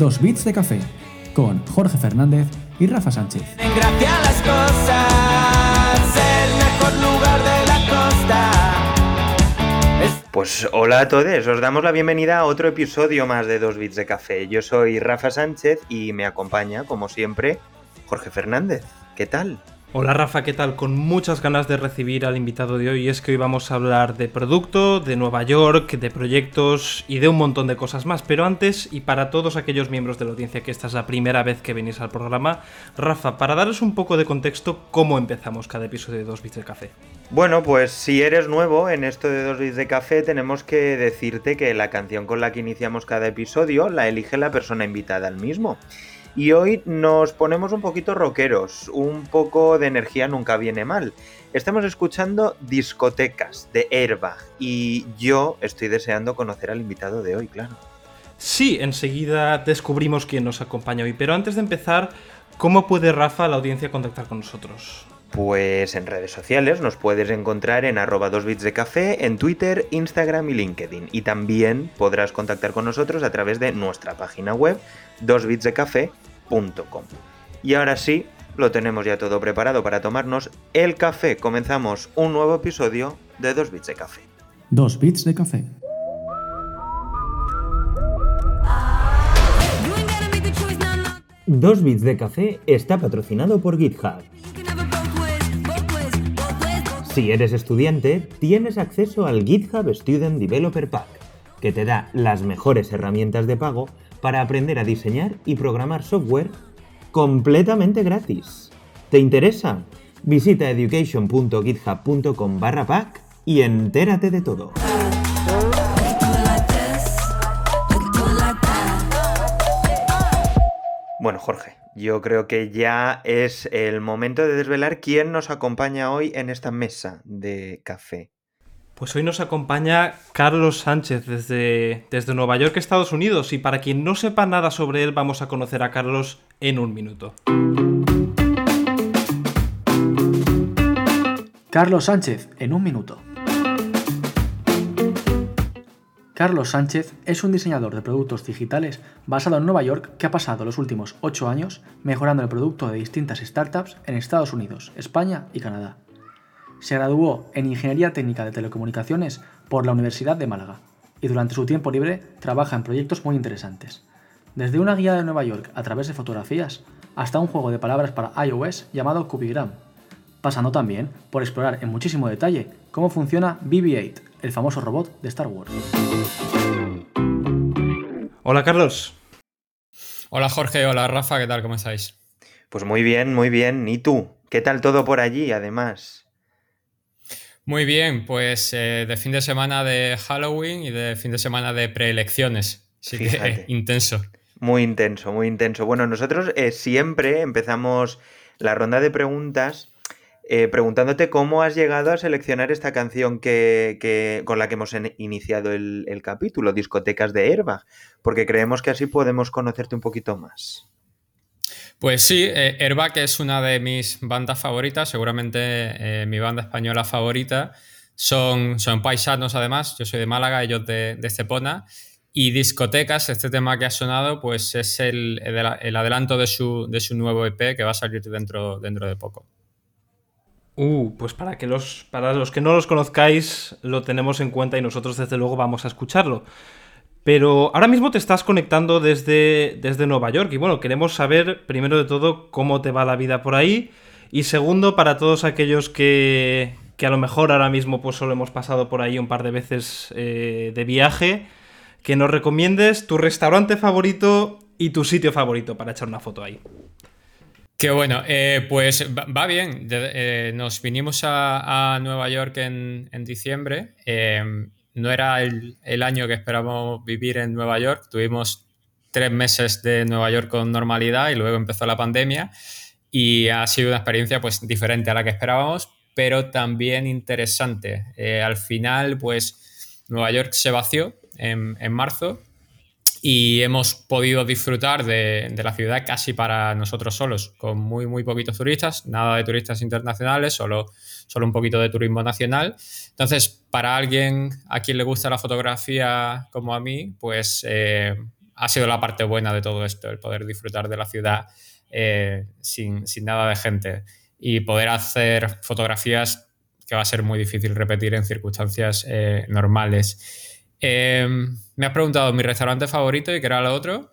Dos Bits de Café, con Jorge Fernández y Rafa Sánchez. Gracias a las cosas, el mejor lugar de la costa. Es- Pues hola a todos, os damos la bienvenida a otro episodio más de Dos Bits de Café. Yo soy Rafa Sánchez y me acompaña, como siempre, Jorge Fernández. ¿Qué tal? Hola Rafa, ¿qué tal? Con muchas ganas de recibir al invitado de hoy. Y es que hoy vamos a hablar de producto, de Nueva York, de proyectos y de un montón de cosas más. Pero antes, y para todos aquellos miembros de la audiencia que esta es la primera vez que venís al programa, Rafa, para daros un poco de contexto, ¿cómo empezamos cada episodio de Dos Bits de Café? Bueno, pues si eres nuevo en esto de Dos Bits de Café, tenemos que decirte que la canción con la que iniciamos cada episodio la elige la persona invitada al mismo. Y hoy nos ponemos un poquito rockeros, un poco de energía nunca viene mal. Estamos escuchando discotecas de Airbag y yo estoy deseando conocer al invitado de hoy, claro. Sí, enseguida descubrimos quién nos acompaña hoy. Pero antes de empezar, ¿cómo puede Rafa, la audiencia, contactar con nosotros? Pues en redes sociales nos puedes encontrar en arroba 2 bits de café, en Twitter, Instagram y LinkedIn. Y también podrás contactar con nosotros a través de nuestra página web 2bitsdecafé.com. Y ahora sí, lo tenemos ya todo preparado para tomarnos el café. Comenzamos un nuevo episodio de 2 bits de café. Dos Bits de Café. Dos Bits de Café está patrocinado por GitHub. Si eres estudiante, tienes acceso al GitHub Student Developer Pack, que te da las mejores herramientas de pago para aprender a diseñar y programar software completamente gratis. ¿Te interesa? Visita education.github.com barra pack y entérate de todo. Bueno, Jorge, yo creo que ya es el momento de desvelar quién nos acompaña hoy en esta mesa de café. Pues hoy nos acompaña Carlos Sánchez desde, desde Nueva York, Estados Unidos. Y para quien no sepa nada sobre él, vamos a conocer a Carlos en un minuto. Carlos Sánchez, en un minuto. Carlos Sánchez es un diseñador de productos digitales basado en Nueva York que ha pasado los últimos 8 años mejorando el producto de distintas startups en Estados Unidos, España y Canadá. Se graduó en Ingeniería Técnica de Telecomunicaciones por la Universidad de Málaga y durante su tiempo libre trabaja en proyectos muy interesantes. Desde una guía de Nueva York a través de fotografías hasta un juego de palabras para iOS llamado Cubigram, pasando también por explorar en muchísimo detalle cómo funciona BB-8, el famoso robot de Star Wars. Hola Carlos. Hola Jorge, hola Rafa, ¿qué tal? ¿Cómo estáis? Pues muy bien, muy bien. ¿Y tú? ¿Qué tal todo por allí, además? Muy bien, pues eh, de fin de semana de Halloween y de fin de semana de preelecciones. Así Fíjate. que intenso. Muy intenso, muy intenso. Bueno, nosotros eh, siempre empezamos la ronda de preguntas eh, preguntándote cómo has llegado a seleccionar esta canción que, con la que hemos iniciado el, capítulo, Discotecas de Airbag, porque creemos que así podemos conocerte un poquito más. Pues sí, eh, Airbag es una de mis bandas favoritas, seguramente eh, mi banda española favorita. Son, son paisanos además, yo soy de Málaga, ellos de, de Estepona. Y Discotecas, este tema que ha sonado, pues es el, el adelanto de su, de su nuevo EP que va a salir dentro, dentro de poco. Uh, pues para, que los, para los que no los conozcáis, lo tenemos en cuenta y nosotros desde luego vamos a escucharlo. Pero ahora mismo te estás conectando desde, desde Nueva York y bueno, queremos saber primero de todo cómo te va la vida por ahí y segundo para todos aquellos que, que a lo mejor ahora mismo pues solo hemos pasado por ahí un par de veces eh, de viaje, que nos recomiendes tu restaurante favorito y tu sitio favorito para echar una foto ahí. Qué bueno, eh, pues va, bien. Eh, nos vinimos a, Nueva York en, diciembre. Eh, no era el, año que esperábamos vivir en Nueva York. Tuvimos tres meses de Nueva York con normalidad y luego empezó la pandemia. Y ha sido una experiencia pues diferente a la que esperábamos, pero también interesante. Eh, al final, pues Nueva York se vació en marzo y hemos podido disfrutar de, la ciudad casi para nosotros solos, con muy, muy poquitos turistas, nada de turistas internacionales, solo, solo un poquito de turismo nacional. Entonces, para alguien a quien le gusta la fotografía como a mí, pues eh, ha sido la parte buena de todo esto, el poder disfrutar de la ciudad eh, sin, nada de gente y poder hacer fotografías que va a ser muy difícil repetir en circunstancias eh, normales. Me has preguntado mi restaurante favorito y qué era lo otro.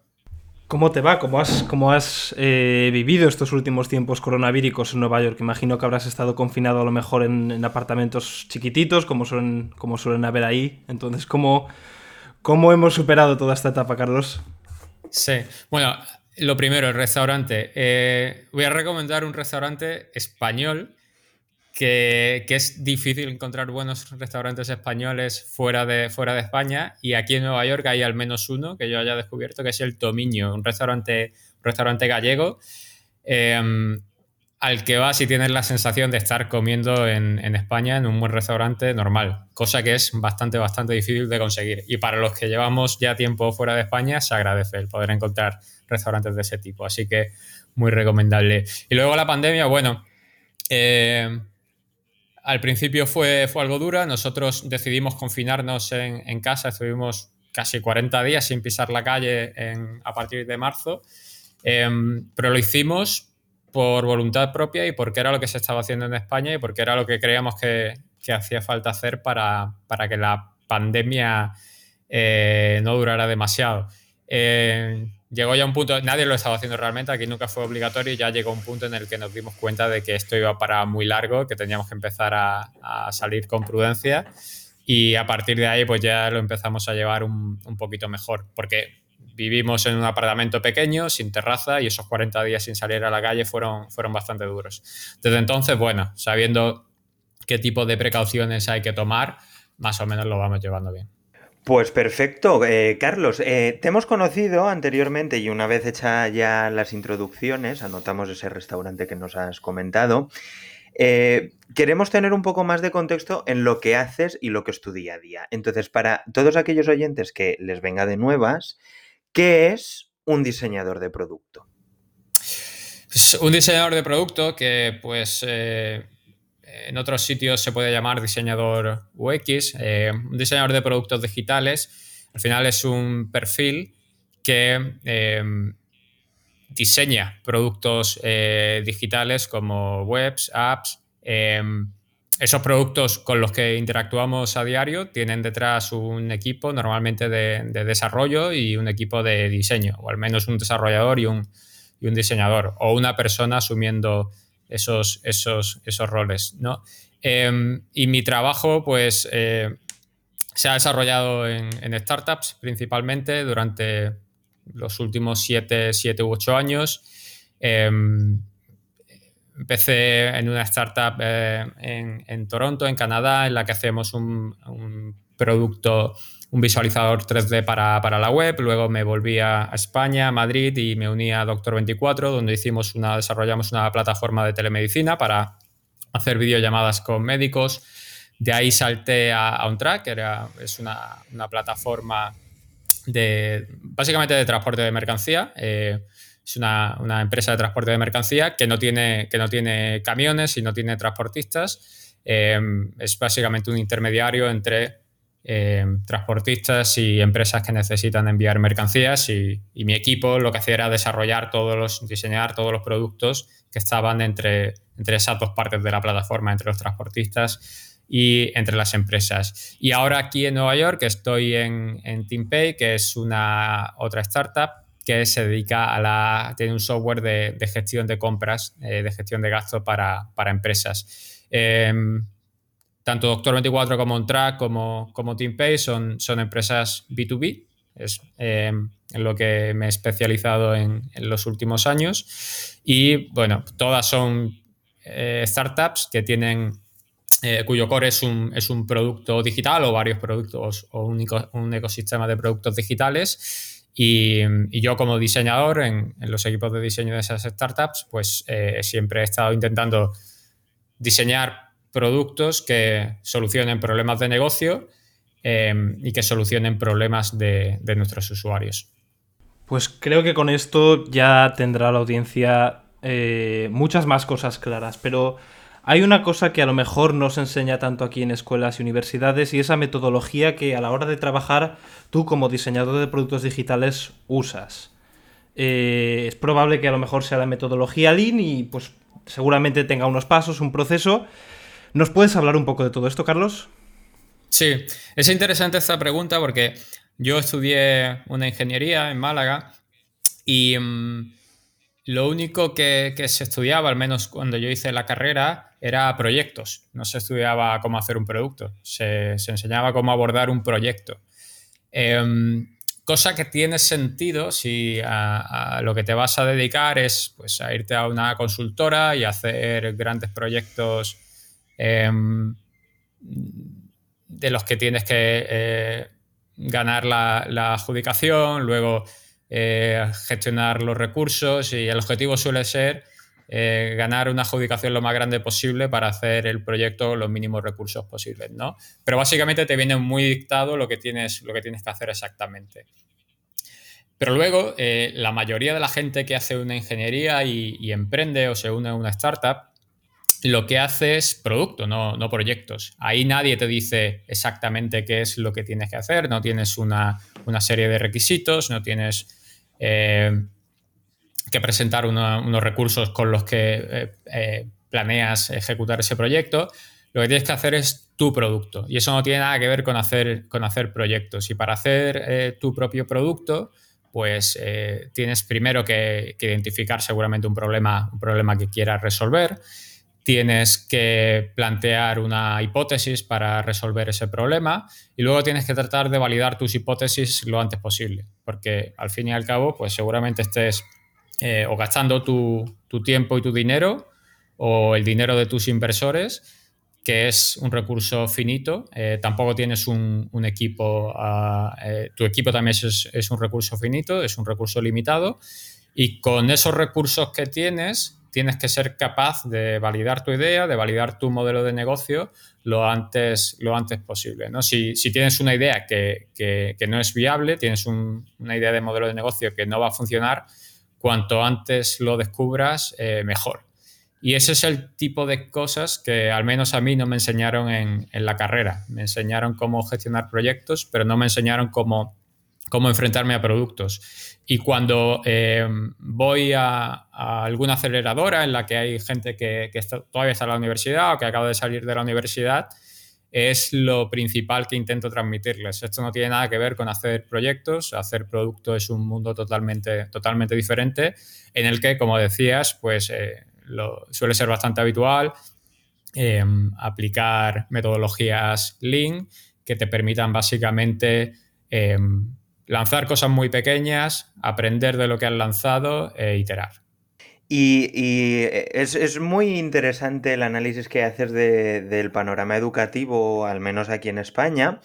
¿Cómo te va? ¿Cómo has, cómo has eh, vivido estos últimos tiempos coronavíricos en Nueva York? Imagino que habrás estado confinado a lo mejor en, apartamentos chiquititos, como suelen, como suelen haber ahí. Entonces, ¿cómo, ¿cómo hemos superado toda esta etapa, Carlos? Sí, bueno, lo primero, el restaurante. Eh, voy a recomendar un restaurante español que, es difícil encontrar buenos restaurantes españoles fuera de, fuera de España y aquí en Nueva York hay al menos uno que yo haya descubierto que es el Tomiño, un restaurante, restaurante gallego em, al que vas y tienes la sensación de estar comiendo en, España en un buen restaurante normal, cosa que es bastante, bastante difícil de conseguir. Y para los que llevamos ya tiempo fuera de España, se agradece el poder encontrar restaurantes de ese tipo, así que muy recomendable. Y luego la pandemia, bueno... Eh, al principio fue, fue algo dura, nosotros decidimos confinarnos en, casa, estuvimos casi 40 días sin pisar la calle a partir de marzo, em, pero lo hicimos por voluntad propia y porque era lo que se estaba haciendo en España y porque era lo que creíamos que, hacía falta hacer para, para que la pandemia eh, no durara demasiado. Eh, llegó ya un punto, nadie lo estaba haciendo realmente, aquí nunca fue obligatorio y ya llegó un punto en el que nos dimos cuenta de que esto iba para muy largo, que teníamos que empezar a, salir con prudencia y a partir de ahí pues ya lo empezamos a llevar un, poquito mejor, porque vivimos en un apartamento pequeño, sin terraza y esos 40 días sin salir a la calle fueron, fueron bastante duros. Desde entonces, bueno, sabiendo qué tipo de precauciones hay que tomar, más o menos lo vamos llevando bien. Pues perfecto, eh, Carlos. Eh, te hemos conocido anteriormente y una vez hecha ya las introducciones, anotamos ese restaurante que nos has comentado. Eh, queremos tener un poco más de contexto en lo que haces y lo que es tu día a día. Entonces, para todos aquellos oyentes que les venga de nuevas, ¿qué es un diseñador de producto? Pues un diseñador de producto que, pues, en otros sitios se puede llamar diseñador UX, eh, un diseñador de productos digitales. Al final es un perfil que eh, diseña productos eh, digitales como webs, apps. esos productos con los que interactuamos a diario tienen detrás un equipo normalmente de, desarrollo y un equipo de diseño, o al menos un desarrollador y un, y un diseñador, o una persona asumiendo esos, esos, esos roles, ¿no? Em, y mi trabajo, pues, eh, se ha desarrollado en, startups principalmente durante los últimos siete, siete u ocho años. Em, empecé en una startup eh, en, Toronto, en Canadá, en la que hacemos un, un producto un visualizador 3D para, la web, luego me volví a España, a Madrid y me uní a Doctor24, donde hicimos una, desarrollamos una plataforma de telemedicina para hacer videollamadas con médicos. De ahí salté a, OnTrack, que era, es una, plataforma de, básicamente de transporte de mercancía. Eh, es una, empresa de transporte de mercancía que no tiene, que no tiene camiones y no tiene transportistas. Eh, es básicamente un intermediario entre eh, transportistas y empresas que necesitan enviar mercancías y, mi equipo lo que hacía era desarrollar todos los, diseñar todos los productos que estaban entre, entre esas dos partes de la plataforma, entre los transportistas y entre las empresas. Y ahora aquí en Nueva York estoy en, en TeamPay, que es una otra startup que se dedica a la, tiene un software de, gestión de compras, eh, de gestión de gastos para, para empresas. Eh, tanto Doctor24 como OnTrack como, como TeamPay son, son empresas B2B. Es eh, en lo que me he especializado en, los últimos años. Y bueno, todas son eh, startups que tienen, eh, cuyo core es un, es un, producto digital o varios productos o un, un ecosistema de productos digitales. Y, yo como diseñador en, en, los equipos de diseño de esas startups, pues siempre he estado intentando diseñar productos que solucionen problemas de negocio em, y que solucionen problemas de, nuestros usuarios. Pues creo que con esto ya tendrá la audiencia eh, muchas más cosas claras, pero Hay una cosa que a lo mejor no se enseña tanto aquí en escuelas y universidades y esa metodología que a la hora de trabajar tú como diseñador de productos digitales usas. Eh, es probable que a lo mejor sea la metodología Lean y pues seguramente tenga unos pasos, un proceso. ¿Nos puedes hablar un poco de todo esto, Carlos? Sí, es interesante esta pregunta porque yo estudié una ingeniería en Málaga y mm, lo único que, se estudiaba, al menos cuando yo hice la carrera, era proyectos. No se estudiaba cómo hacer un producto, se, enseñaba cómo abordar un proyecto. Em, cosa que tiene sentido si a, lo que te vas a dedicar es pues, a irte a una consultora y hacer grandes proyectos em, de los que tienes que eh, ganar la, adjudicación, luego eh, gestionar los recursos y el objetivo suele ser eh, ganar una adjudicación lo más grande posible para hacer el proyecto los mínimos recursos posibles, ¿no? Pero básicamente te viene muy dictado lo que tienes, lo que, tienes que hacer exactamente. Pero luego, la mayoría de la gente que hace una ingeniería y emprende o se une a una startup, lo que hace es producto, no, proyectos. Ahí nadie te dice exactamente qué es lo que tienes que hacer, no tienes una, serie de requisitos, no tienes eh, que presentar unos recursos con los que eh, eh, planeas ejecutar ese proyecto. Lo que tienes que hacer es tu producto y eso no tiene nada que ver con hacer, con hacer proyectos. Y para hacer tu propio producto, pues tienes primero que, que, identificar seguramente un problema, un problema que quieras resolver tienes que plantear una hipótesis para resolver ese problema y luego tienes que tratar de validar tus hipótesis lo antes posible, porque al fin y al cabo, pues seguramente estés eh, o gastando tu, tiempo y tu dinero o el dinero de tus inversores, que es un recurso finito. Eh, tampoco tienes un, equipo, ah, eh, tu equipo también es, es un recurso finito, es un recurso limitado. Y con esos recursos que tienes, tienes que ser capaz de validar tu idea, de validar tu modelo de negocio lo antes, lo antes posible. ¿no? Si, tienes una idea que, no es viable, tienes una idea de modelo de negocio que no va a funcionar, cuanto antes lo descubras, eh, mejor. Y ese es el tipo de cosas que al menos a mí no me enseñaron en, en la carrera. Me enseñaron cómo gestionar proyectos, pero no me enseñaron cómo cómo enfrentarme a productos. Y cuando eh, voy a, alguna aceleradora en la que hay gente que, todavía está en la universidad o que acaba de salir de la universidad, es lo principal que intento transmitirles. Esto no tiene nada que ver con hacer proyectos, hacer productos es un mundo totalmente, totalmente diferente en el que, como decías, pues eh, suele ser bastante habitual eh, aplicar metodologías Lean que te permitan básicamente lanzar cosas muy pequeñas, aprender de lo que has lanzado e iterar. Y, eh, es, muy interesante el análisis que haces del panorama educativo, al menos aquí en España.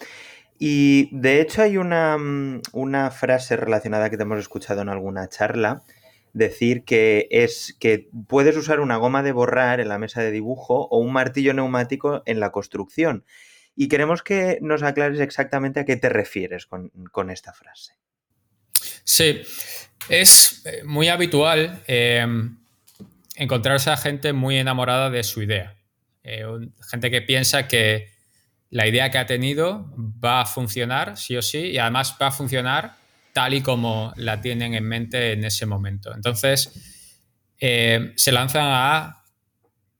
Y de hecho hay una, una, frase relacionada que te hemos escuchado en alguna charla, decir que es que puedes usar una goma de borrar en la mesa de dibujo o un martillo neumático en la construcción y queremos que nos aclares exactamente a qué te refieres con, esta frase. Sí, es eh, muy habitual em, encontrarse a gente muy enamorada de su idea. Eh, gente que piensa que la idea que ha tenido va a funcionar sí o sí y además va a funcionar tal y como la tienen en mente en ese momento. Entonces, eh, se lanzan a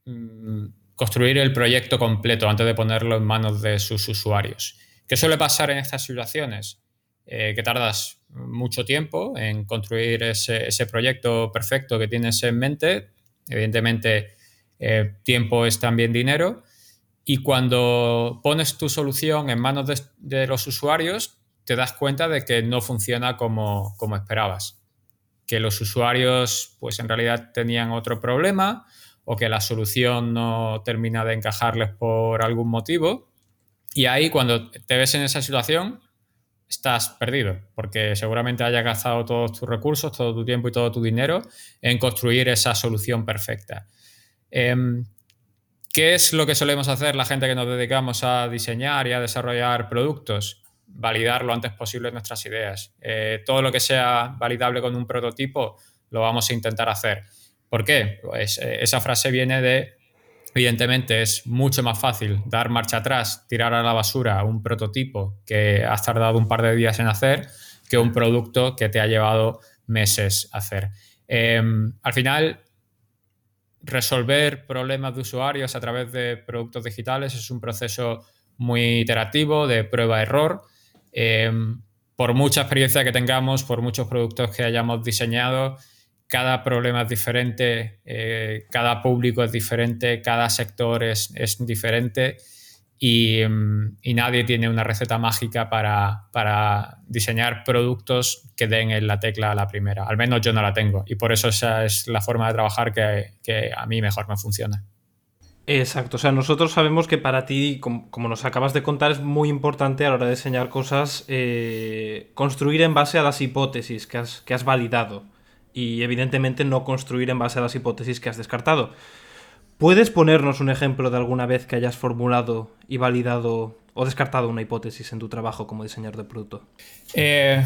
mm, construir el proyecto completo antes de ponerlo en manos de sus usuarios. ¿Qué suele pasar en estas situaciones? Eh, que tardas mucho tiempo en construir ese, proyecto perfecto que tienes en mente. Evidentemente, eh, tiempo es también dinero. Y cuando pones tu solución en manos de, los usuarios, te das cuenta de que no funciona como, como esperabas. Que los usuarios, pues en realidad tenían otro problema o que la solución no termina de encajarles por algún motivo. Y ahí cuando te ves en esa situación, estás perdido, porque seguramente hayas gastado todos tus recursos, todo tu tiempo y todo tu dinero en construir esa solución perfecta. Em, ¿Qué es lo que solemos hacer la gente que nos dedicamos a diseñar y a desarrollar productos? Validar lo antes posible nuestras ideas. Eh, todo lo que sea validable con un prototipo lo vamos a intentar hacer. ¿Por qué? Pues eh, esa frase viene de Evidentemente es mucho más fácil dar marcha atrás, tirar a la basura un prototipo que has tardado un par de días en hacer que un producto que te ha llevado meses hacer. Em, al final, resolver problemas de usuarios a través de productos digitales es un proceso muy iterativo, de prueba-error. Em, por mucha experiencia que tengamos, por muchos productos que hayamos diseñado, cada problema es diferente, eh, cada público es diferente, cada sector es, diferente mm, y, nadie tiene una receta mágica para, diseñar productos que den en la tecla a la primera. Al menos yo no la tengo y por eso esa es la forma de trabajar que, a mí mejor me funciona. Exacto, o sea, nosotros sabemos que para ti, como, nos acabas de contar, es muy importante a la hora de diseñar cosas eh, construir en base a las hipótesis que que has validado y evidentemente no construir en base a las hipótesis que has descartado. ¿Puedes ponernos un ejemplo de alguna vez que hayas formulado y validado o descartado una hipótesis en tu trabajo como diseñador de producto? Eh,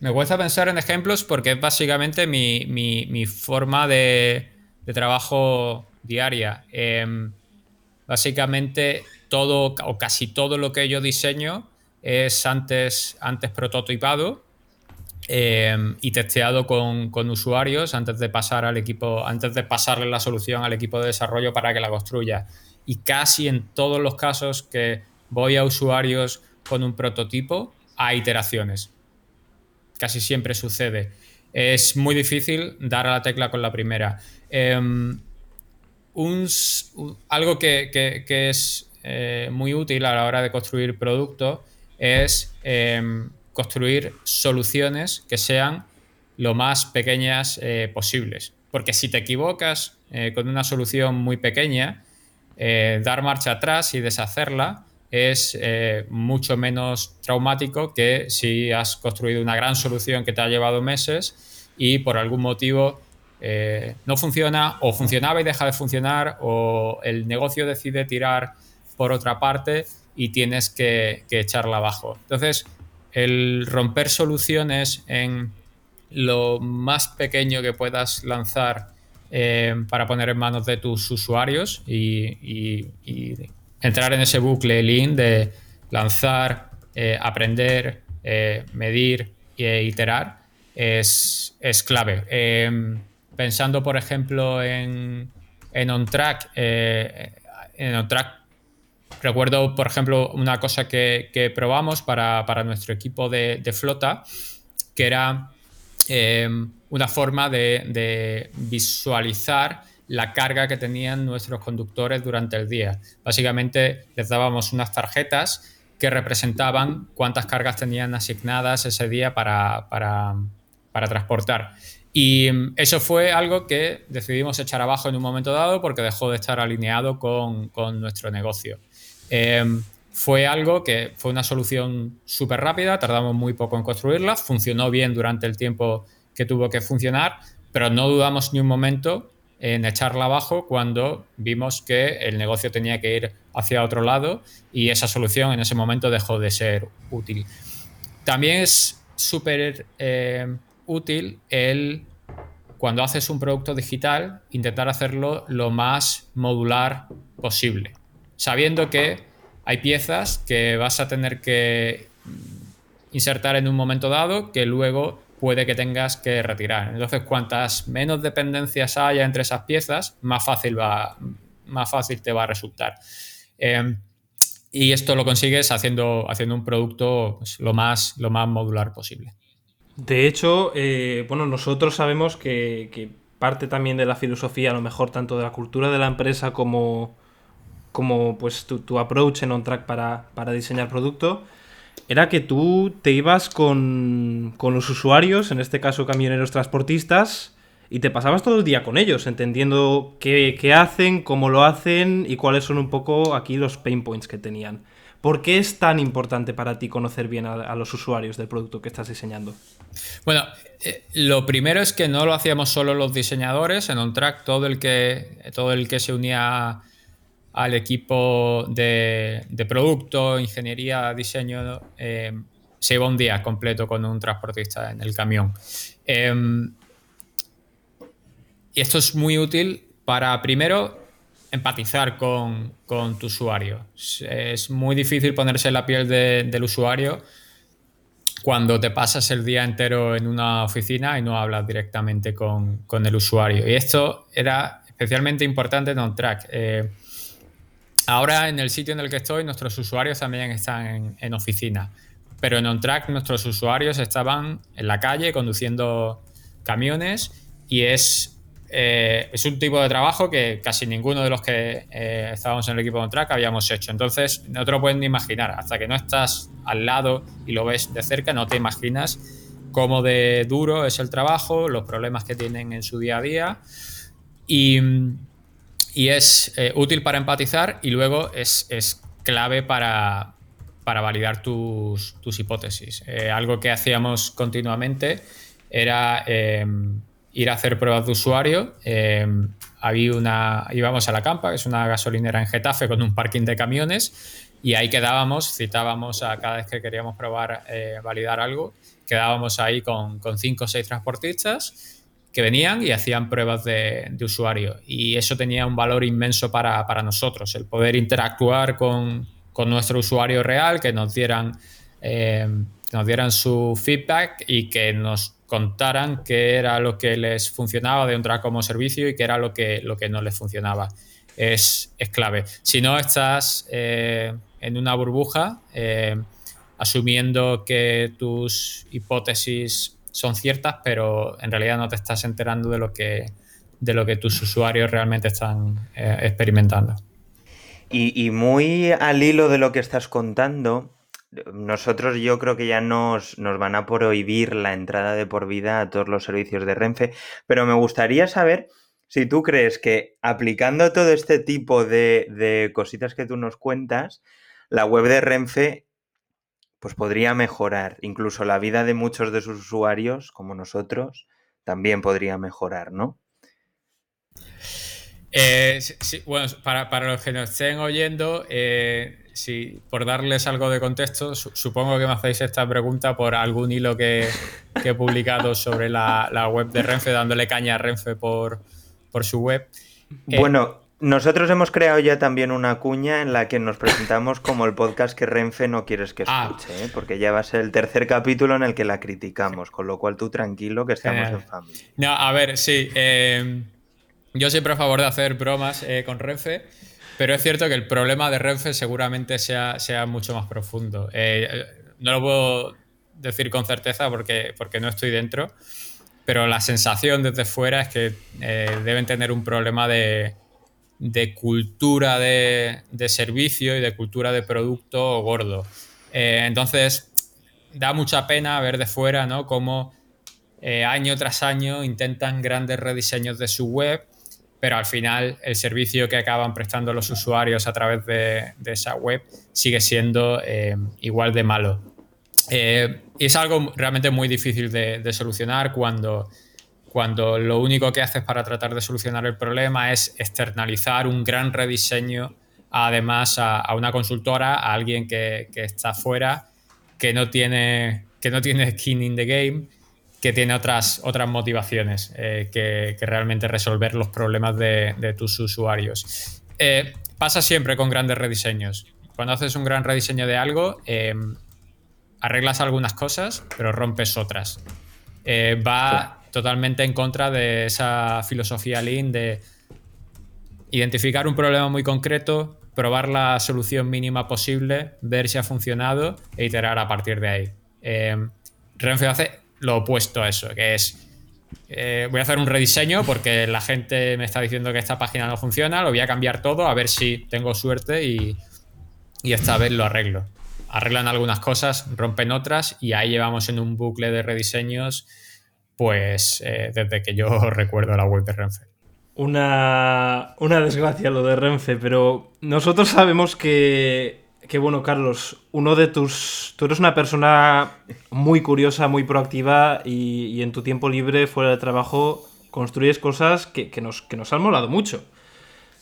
me cuesta pensar en ejemplos porque es básicamente mi, forma de, trabajo diaria. Em, básicamente todo o casi todo lo que yo diseño es antes, antes prototipado Em, y testeado con, usuarios antes de pasar al equipo, antes de pasarle la solución al equipo de desarrollo para que la construya. Y casi en todos los casos que voy a usuarios con un prototipo, hay iteraciones. Casi siempre sucede. Es muy difícil dar a la tecla con la primera. Em, algo que, es eh, muy útil a la hora de construir productos es em, construir soluciones que sean lo más pequeñas eh, posibles. Porque si te equivocas eh, con una solución muy pequeña, eh, dar marcha atrás y deshacerla es mucho menos traumático que si has construido una gran solución que te ha llevado meses y por algún motivo no funciona o funcionaba y deja de funcionar o el negocio decide tirar por otra parte y tienes que, que echarla abajo. Entonces, el romper soluciones en lo más pequeño que puedas lanzar eh, para poner en manos de tus usuarios y, entrar en ese bucle lean de lanzar, eh, aprender, eh, medir e iterar es, clave. pensando, por ejemplo, en, en OnTrack, en OnTrack Recuerdo, por ejemplo, una cosa que, probamos para, nuestro equipo de, flota, que era em, una forma de, visualizar la carga que tenían nuestros conductores durante el día. Básicamente les dábamos unas tarjetas que representaban cuántas cargas tenían asignadas ese día para, transportar. Y em, eso fue algo que decidimos echar abajo en un momento dado porque dejó de estar alineado con nuestro negocio. Em, fue algo que fue una solución súper rápida, tardamos muy poco en construirla, funcionó bien durante el tiempo que tuvo que funcionar, pero no dudamos ni un momento en echarla abajo cuando vimos que el negocio tenía que ir hacia otro lado y esa solución en ese momento dejó de ser útil. También es súper eh, útil el, cuando haces un producto digital, intentar hacerlo lo más modular posible sabiendo que hay piezas que vas a tener que insertar en un momento dado que luego puede que tengas que retirar. Entonces, cuantas menos dependencias haya entre esas piezas, más fácil, va, más fácil te va a resultar. Em, y esto lo consigues haciendo, haciendo un producto pues, lo, más, lo más modular posible. De hecho, eh, bueno, nosotros sabemos que, que, parte también de la filosofía, a lo mejor tanto de la cultura de la empresa como, como pues tu, approach en OnTrack para, para diseñar producto, era que tú te ibas con, los usuarios, en este caso camioneros transportistas, y te pasabas todo el día con ellos, entendiendo qué, hacen, cómo lo hacen y cuáles son un poco aquí los pain points que tenían. ¿Por qué es tan importante para ti conocer bien a, los usuarios del producto que estás diseñando? Bueno, eh, lo primero es que no lo hacíamos solo los diseñadores, en OnTrack todo el que, todo el que se unía al equipo de, producto, ingeniería, diseño, eh, se iba un día completo con un transportista en el camión. Em, y esto es muy útil para primero empatizar con, tu usuario. Es, muy difícil ponerse la piel del usuario cuando te pasas el día entero en una oficina y no hablas directamente con, el usuario. Y esto era especialmente importante en OnTrack. Eh, ahora en el sitio en el que estoy, nuestros usuarios también están en, en. Pero en OnTrack nuestros usuarios estaban en la calle conduciendo camiones y es eh, es un tipo de trabajo que casi ninguno de los que eh, estábamos en el equipo de track habíamos hecho. Entonces, no te lo puedes ni imaginar. Hasta que no estás al lado y lo ves de cerca, no te imaginas cómo de duro es el trabajo, los problemas que tienen en su día a día. Y, es eh, útil para empatizar y luego es, clave para, validar tus, tus hipótesis. algo que hacíamos continuamente era ir a hacer pruebas de usuario. Eh, había una, íbamos a la Campa, que es una gasolinera en Getafe con un parking de camiones, y ahí quedábamos, citábamos a cada vez que queríamos probar, eh, validar algo, quedábamos ahí con, con, cinco o seis transportistas que venían y hacían pruebas de, usuario. Y eso tenía un valor inmenso para, nosotros, el poder interactuar con, nuestro usuario real, que nos dieran, eh, que nos dieran su feedback y que nos contaran qué era lo que les funcionaba de track como servicio y qué era lo que, lo que no les funcionaba. Es, clave. Si no, estás eh, en una burbuja eh, asumiendo que tus hipótesis son ciertas, pero en realidad no te estás enterando de lo que, de lo que tus usuarios realmente están eh, experimentando. y, muy al hilo de lo que estás contando, nosotros yo creo que ya nos, nos, van a prohibir la entrada de por vida a todos los servicios de Renfe, pero me gustaría saber si tú crees que aplicando todo este tipo de, de cositas que tú nos cuentas, la web de Renfe pues podría mejorar, incluso la vida de muchos de sus usuarios, como nosotros, también podría mejorar, ¿no? Eh, bueno, para, para, los que nos estén oyendo, eh, si, por darles algo de contexto, supongo que me hacéis esta pregunta por algún hilo que, he publicado sobre la, web de Renfe, dándole caña a Renfe por, su web. Eh, bueno, nosotros hemos creado ya también una cuña en la que nos presentamos como el podcast que Renfe no quieres que ah. escuche, ¿eh? porque ya va a ser el tercer capítulo en el que la criticamos, con lo cual tú tranquilo que estamos en familia. No, a ver, sí. Eh, yo siempre a favor de hacer bromas con Renfe. Pero es cierto que el problema de Renfe seguramente sea, sea mucho más profundo. Eh, no lo puedo decir con certeza porque, porque no estoy dentro, pero la sensación desde fuera es que eh, deben tener un problema de, cultura de, servicio y de cultura de producto gordo. Eh, entonces, da mucha pena ver de fuera ¿no? cómo año tras año intentan grandes rediseños de su web pero al final el servicio que acaban prestando los usuarios a través de, esa web sigue siendo eh, igual de malo. Eh, y es algo realmente muy difícil de, solucionar cuando, cuando lo único que haces para tratar de solucionar el problema es externalizar un gran rediseño además a, una consultora, a alguien que, está fuera, que no tiene, que no tiene skin in the game que tiene otras, otras motivaciones eh, que, realmente resolver los problemas de, tus usuarios. Eh, pasa siempre con grandes rediseños. Cuando haces un gran rediseño de algo, em, arreglas algunas cosas, pero rompes otras. Eh, va totalmente en contra de esa filosofía Lean de identificar un problema muy concreto, probar la solución mínima posible, ver si ha funcionado e iterar a partir de ahí. Em, Renfe hace lo opuesto a eso, que es eh, voy a hacer un rediseño porque la gente me está diciendo que esta página no funciona, lo voy a cambiar todo a ver si tengo suerte y, esta vez lo arreglo. Arreglan algunas cosas, rompen otras y ahí llevamos en un bucle de rediseños pues eh, desde que yo recuerdo la web de Renfe. Una, una desgracia lo de Renfe, pero nosotros sabemos que Qué bueno, Carlos. Uno de tus. Tú eres una persona muy curiosa, muy proactiva y, en tu tiempo libre, fuera de trabajo, construyes cosas que, nos, que nos han molado mucho.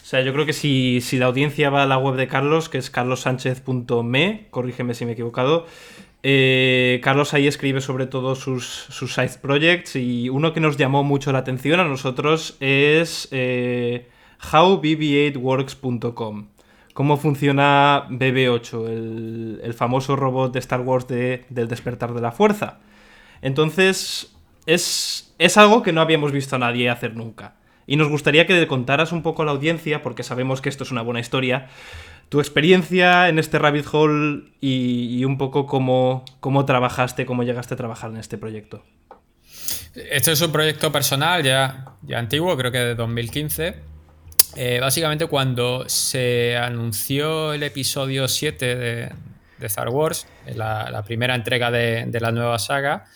O sea, yo creo que si, la audiencia va a la web de Carlos, que es carlossánchez.me, corrígeme si me he equivocado, Eh, Carlos ahí escribe sobre todo sus, sus side projects y uno que nos llamó mucho la atención a nosotros es eh, howbb8works.com. Cómo funciona BB8, el, el, famoso robot de Star Wars de, del despertar de la fuerza. Entonces, es, es algo que no habíamos visto a nadie hacer nunca. Y nos gustaría que le contaras un poco a la audiencia, porque sabemos que esto es una buena historia, tu experiencia en este rabbit hole y, un poco cómo, cómo trabajaste, cómo llegaste a trabajar en este proyecto. Este es un proyecto personal ya, ya antiguo, creo que de 2015. Eh, básicamente cuando se anunció el episodio 7 de, Star Wars, la, primera entrega de, de, la nueva saga,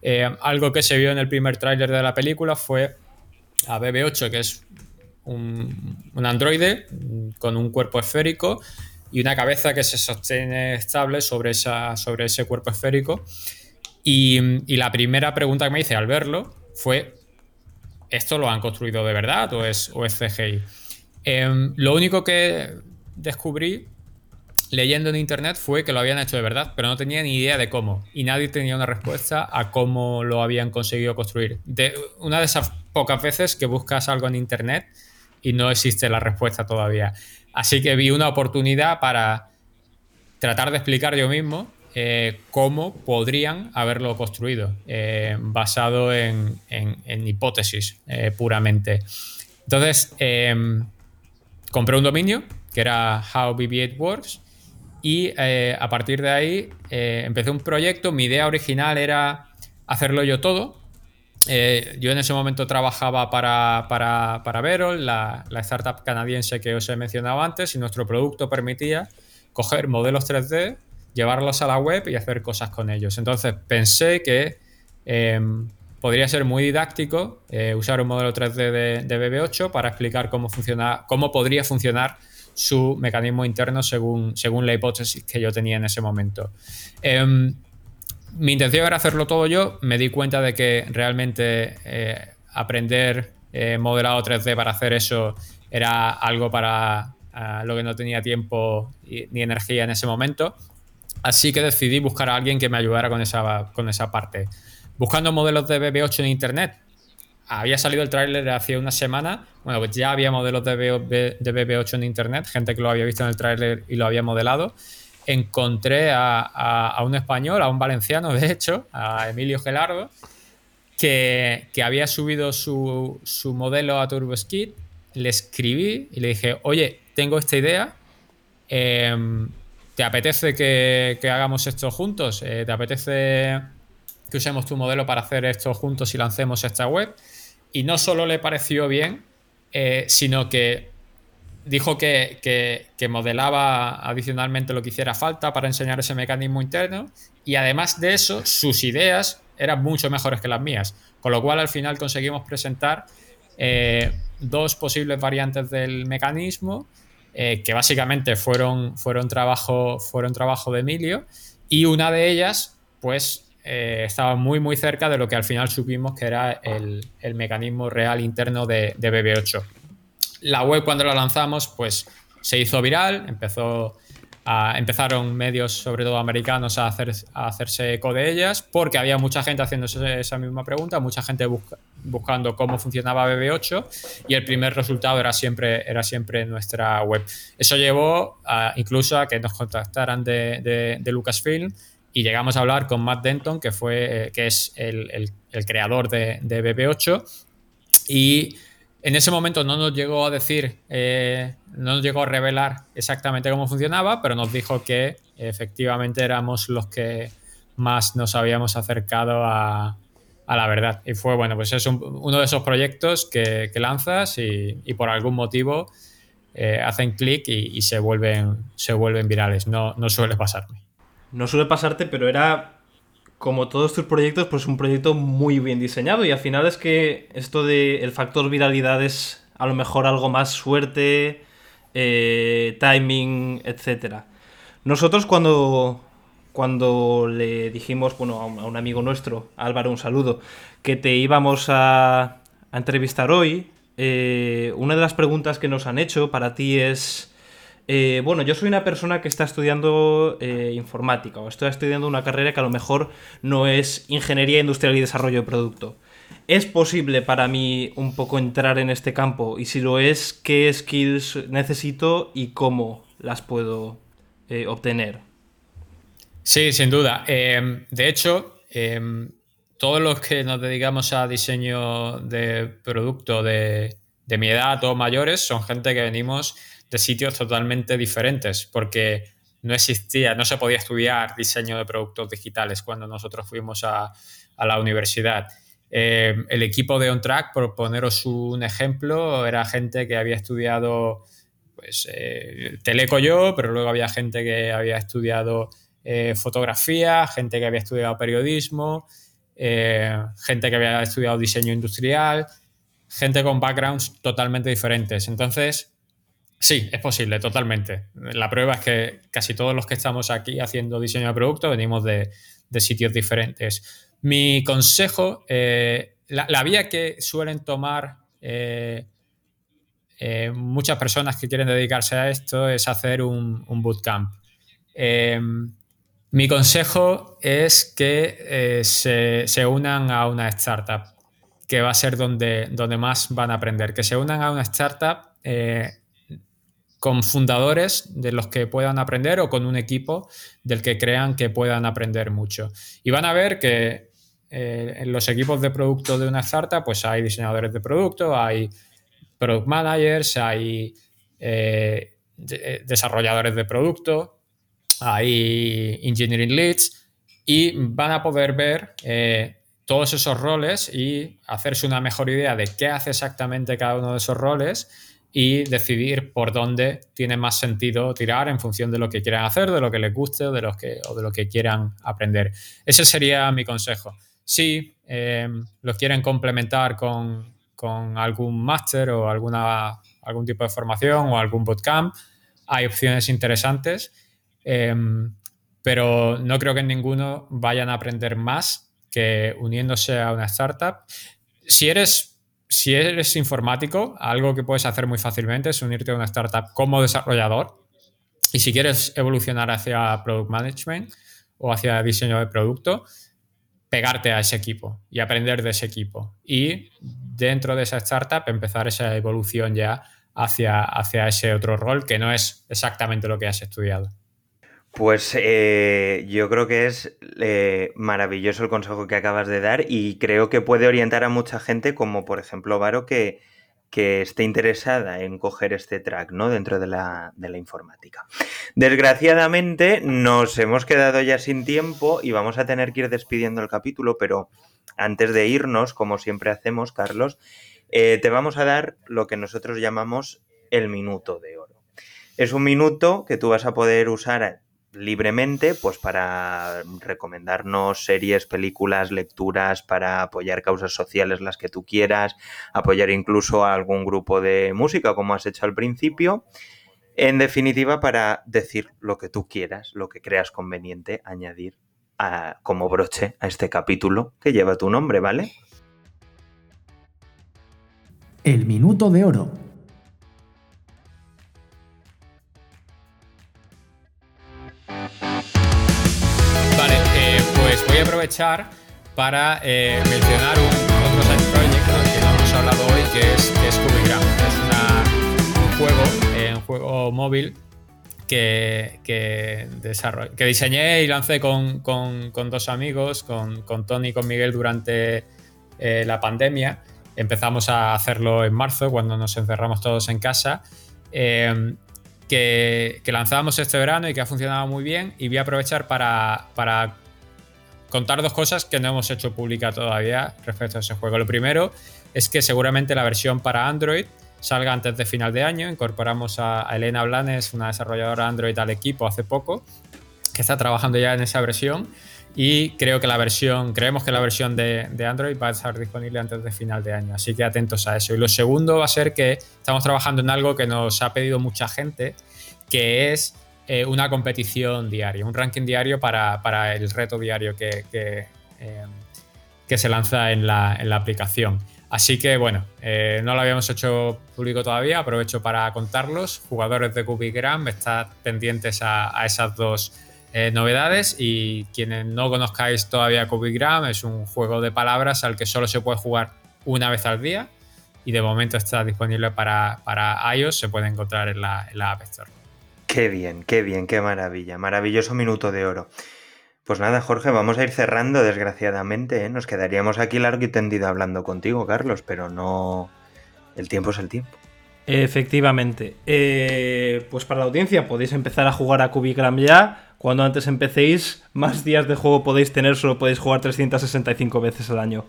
eh, algo que se vio en el primer tráiler de la película fue a BB-8, que es un, un, androide con un cuerpo esférico y una cabeza que se sostiene estable sobre, esa, sobre ese cuerpo esférico. Y, y la primera pregunta que me hice al verlo fue, ¿esto lo han construido de verdad o es, o es CGI? Eh, lo único que descubrí leyendo en internet fue que lo habían hecho de verdad, pero no tenía ni idea de cómo. Y nadie tenía una respuesta a cómo lo habían conseguido construir. De, una de esas pocas veces que buscas algo en internet y no existe la respuesta todavía. Así que vi una oportunidad para tratar de explicar yo mismo eh, cómo podrían haberlo construido, eh, basado en, en, hipótesis eh, puramente. Entonces, compré un dominio que era How BB-8 Works y a partir de ahí empecé un proyecto. Mi idea original era hacerlo yo todo, eh, yo en ese momento trabajaba para, para, para Verol, la, startup canadiense que os he mencionado antes, y nuestro producto permitía coger modelos 3D, llevarlos a la web y hacer cosas con ellos. Entonces pensé que eh, podría ser muy didáctico eh, usar un modelo 3D de, de, BB8 para explicar cómo, funciona, cómo podría funcionar su mecanismo interno según, según la hipótesis que yo tenía en ese momento. Mi intención era hacerlo todo yo. Me di cuenta de que realmente eh, aprender eh, modelado 3D para hacer eso era algo para lo que no tenía tiempo ni energía en ese momento. Así que decidí buscar a alguien que me ayudara con esa, con esa parte. Buscando modelos de BB8 en internet, había salido el tráiler hace una semana. Bueno, pues ya había modelos de, BB8 en internet, gente que lo había visto en el tráiler y lo había modelado encontré a, un español, a un valenciano, de hecho, a Emilio Gelardo, que, había subido su, modelo a TurboSkid. Le escribí y le dije, oye, tengo esta idea. Eh, ¿Te apetece que, que, hagamos esto juntos? Eh, ¿Te apetece que usemos tu modelo para hacer esto juntos y lancemos esta web? Y no solo le pareció bien, eh, sino que dijo que, que, modelaba adicionalmente lo que hiciera falta para enseñar ese mecanismo interno y además de eso sus ideas eran mucho mejores que las mías, con lo cual al final conseguimos presentar eh, dos posibles variantes del mecanismo eh, que básicamente fueron, fueron, trabajo, fueron trabajo de Emilio y una de ellas pues eh, estaba muy muy cerca de lo que al final supimos que era el, el mecanismo real interno de, de BB8 la web cuando la lanzamos, pues se hizo viral, empezó a, empezaron medios, sobre todo americanos, a, hacer, a hacerse eco de ellas, porque había mucha gente haciéndose esa misma pregunta, mucha gente busca, buscando cómo funcionaba BB8 y el primer resultado era siempre, era siempre nuestra web. Eso llevó incluso a que nos contactaran de, de, Lucasfilm y llegamos a hablar con Matt Denton, que, fue, que es el, el, el creador de, de BB8 y en ese momento no nos llegó a decir, eh, no nos llegó a revelar exactamente cómo funcionaba, pero nos dijo que efectivamente éramos los que más nos habíamos acercado a, la verdad. Y fue, bueno, pues es un, uno de esos proyectos que, lanzas y, y, por algún motivo eh, hacen clic y, y, se, vuelven, se vuelven virales. No, no suele pasarme. No suele pasarte, pero era como todos tus proyectos, pues un proyecto muy bien diseñado. Y al final es que esto de el factor viralidad es a lo mejor algo más suerte, eh, timing, etc. Nosotros cuando, cuando le dijimos, bueno, a un, a un, amigo nuestro, Álvaro, un saludo, que te íbamos a, a entrevistar hoy, eh, una de las preguntas que nos han hecho para ti es eh, bueno, yo soy una persona que está estudiando eh, informática o estoy estudiando una carrera que a lo mejor no es ingeniería industrial y desarrollo de producto. ¿Es posible para mí un poco entrar en este campo? Y si lo es, ¿qué skills necesito y cómo las puedo eh, obtener? Sí, sin duda. Em, de hecho, em, todos los que nos dedicamos a diseño de producto de, de mi edad o mayores son gente que venimos de sitios totalmente diferentes, porque no existía, no se podía estudiar diseño de productos digitales cuando nosotros fuimos a, la universidad. Eh, el equipo de OnTrack, por poneros un ejemplo, era gente que había estudiado pues, eh, Teleco yo, pero luego había gente que había estudiado eh, fotografía, gente que había estudiado periodismo, gente que había estudiado diseño industrial, gente con backgrounds totalmente diferentes. Entonces, Sí, es posible, totalmente. La prueba es que casi todos los que estamos aquí haciendo diseño de producto venimos de, sitios diferentes. Mi consejo, eh, la, vía que suelen tomar eh, eh, muchas personas que quieren dedicarse a esto es hacer un, bootcamp. mi consejo es que se, unan a una startup, que va a ser donde, donde más van a aprender. Que se unan a una startup con fundadores de los que puedan aprender o con un equipo del que crean que puedan aprender mucho. Y van a ver que eh, en los equipos de producto de una startup, pues hay diseñadores de producto, hay product managers, hay eh, eh, desarrolladores de producto, hay engineering leads y van a poder ver todos esos roles y hacerse una mejor idea de qué hace exactamente cada uno de esos roles y decidir por dónde tiene más sentido tirar en función de lo que quieran hacer, de lo que les guste o de lo que, o de lo que quieran aprender. Ese sería mi consejo. Si eh, lo quieren complementar con, con algún máster o alguna, algún tipo de formación o algún bootcamp, hay opciones interesantes, eh, pero no creo que ninguno vayan a aprender más que uniéndose a una startup. Si eres si eres informático, algo que puedes hacer muy fácilmente es unirte a una startup como desarrollador. Y si quieres evolucionar hacia product management o hacia diseño de producto, pegarte a ese equipo y aprender de ese equipo. Y dentro de esa startup empezar esa evolución ya hacia, hacia ese otro rol que no es exactamente lo que has estudiado. Pues eh, yo creo que es eh, maravilloso el consejo que acabas de dar y creo que puede orientar a mucha gente, como por ejemplo Varo, que, que esté interesada en coger este track ¿no? dentro de la, de la informática. Desgraciadamente nos hemos quedado ya sin tiempo y vamos a tener que ir despidiendo el capítulo, pero antes de irnos, como siempre hacemos, Carlos, eh, te vamos a dar lo que nosotros llamamos el minuto de oro. Es un minuto que tú vas a poder usar libremente, pues para recomendarnos series, películas, lecturas, para apoyar causas sociales las que tú quieras, apoyar incluso a algún grupo de música, como has hecho al principio. En definitiva, para decir lo que tú quieras, lo que creas conveniente añadir como broche a este capítulo que lleva tu nombre, ¿vale? El minuto de oro. Aprovechar para eh, mencionar un, otro side project del que no hemos hablado hoy, que es, que es un juego, eh, un juego móvil que, que, que diseñé y lancé con, dos amigos, con, con, Tony y con Miguel durante eh, la pandemia. Empezamos a hacerlo en marzo, cuando nos encerramos todos en casa. Que, que, lanzábamos este verano y que ha funcionado muy bien. Y voy a aprovechar para contar dos cosas que no hemos hecho pública todavía respecto a ese juego. Lo primero es que seguramente la versión para Android salga antes de final de año. Incorporamos a, Elena Blanes, una desarrolladora Android, al equipo hace poco, que está trabajando ya en esa versión. Y creo que la versión, creemos que la versión de, de, Android va a estar disponible antes de final de año. Así que atentos a eso. Y lo segundo va a ser que estamos trabajando en algo que nos ha pedido mucha gente, que es eh, una competición diaria, un ranking diario para, el reto diario que, que, eh, se lanza en la, aplicación. Así que bueno, eh, no lo habíamos hecho público todavía, aprovecho para contarlos. Jugadores de Cubigram, estad pendientes a, esas dos eh, novedades y quienes no conozcáis todavía Cubigram es un juego de palabras al que solo se puede jugar una vez al día y de momento está disponible para, para iOS, se puede encontrar en la, en la App Store. Qué bien, qué bien, qué maravilla, maravilloso minuto de oro. Pues nada, Jorge, vamos a ir cerrando, desgraciadamente. ¿eh? Nos quedaríamos aquí largo y tendido hablando contigo, Carlos, pero no. El tiempo es el tiempo. Efectivamente. Eh, pues para la audiencia podéis empezar a jugar a Cubigram ya. Cuando antes empecéis, más días de juego podéis tener, solo podéis jugar 365 veces al año.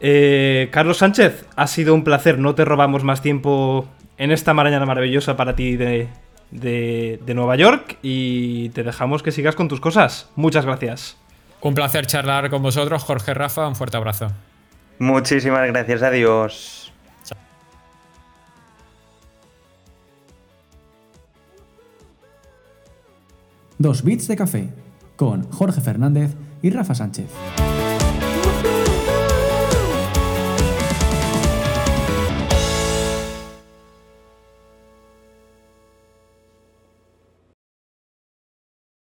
Eh, Carlos Sánchez, ha sido un placer, no te robamos más tiempo en esta mañana maravillosa para ti de, de, Nueva York y te dejamos que sigas con tus cosas. Muchas gracias. Un placer charlar con vosotros, Jorge Rafa, un fuerte abrazo. Muchísimas gracias, adiós. Dos bits de café con Jorge Fernández y Rafa Sánchez.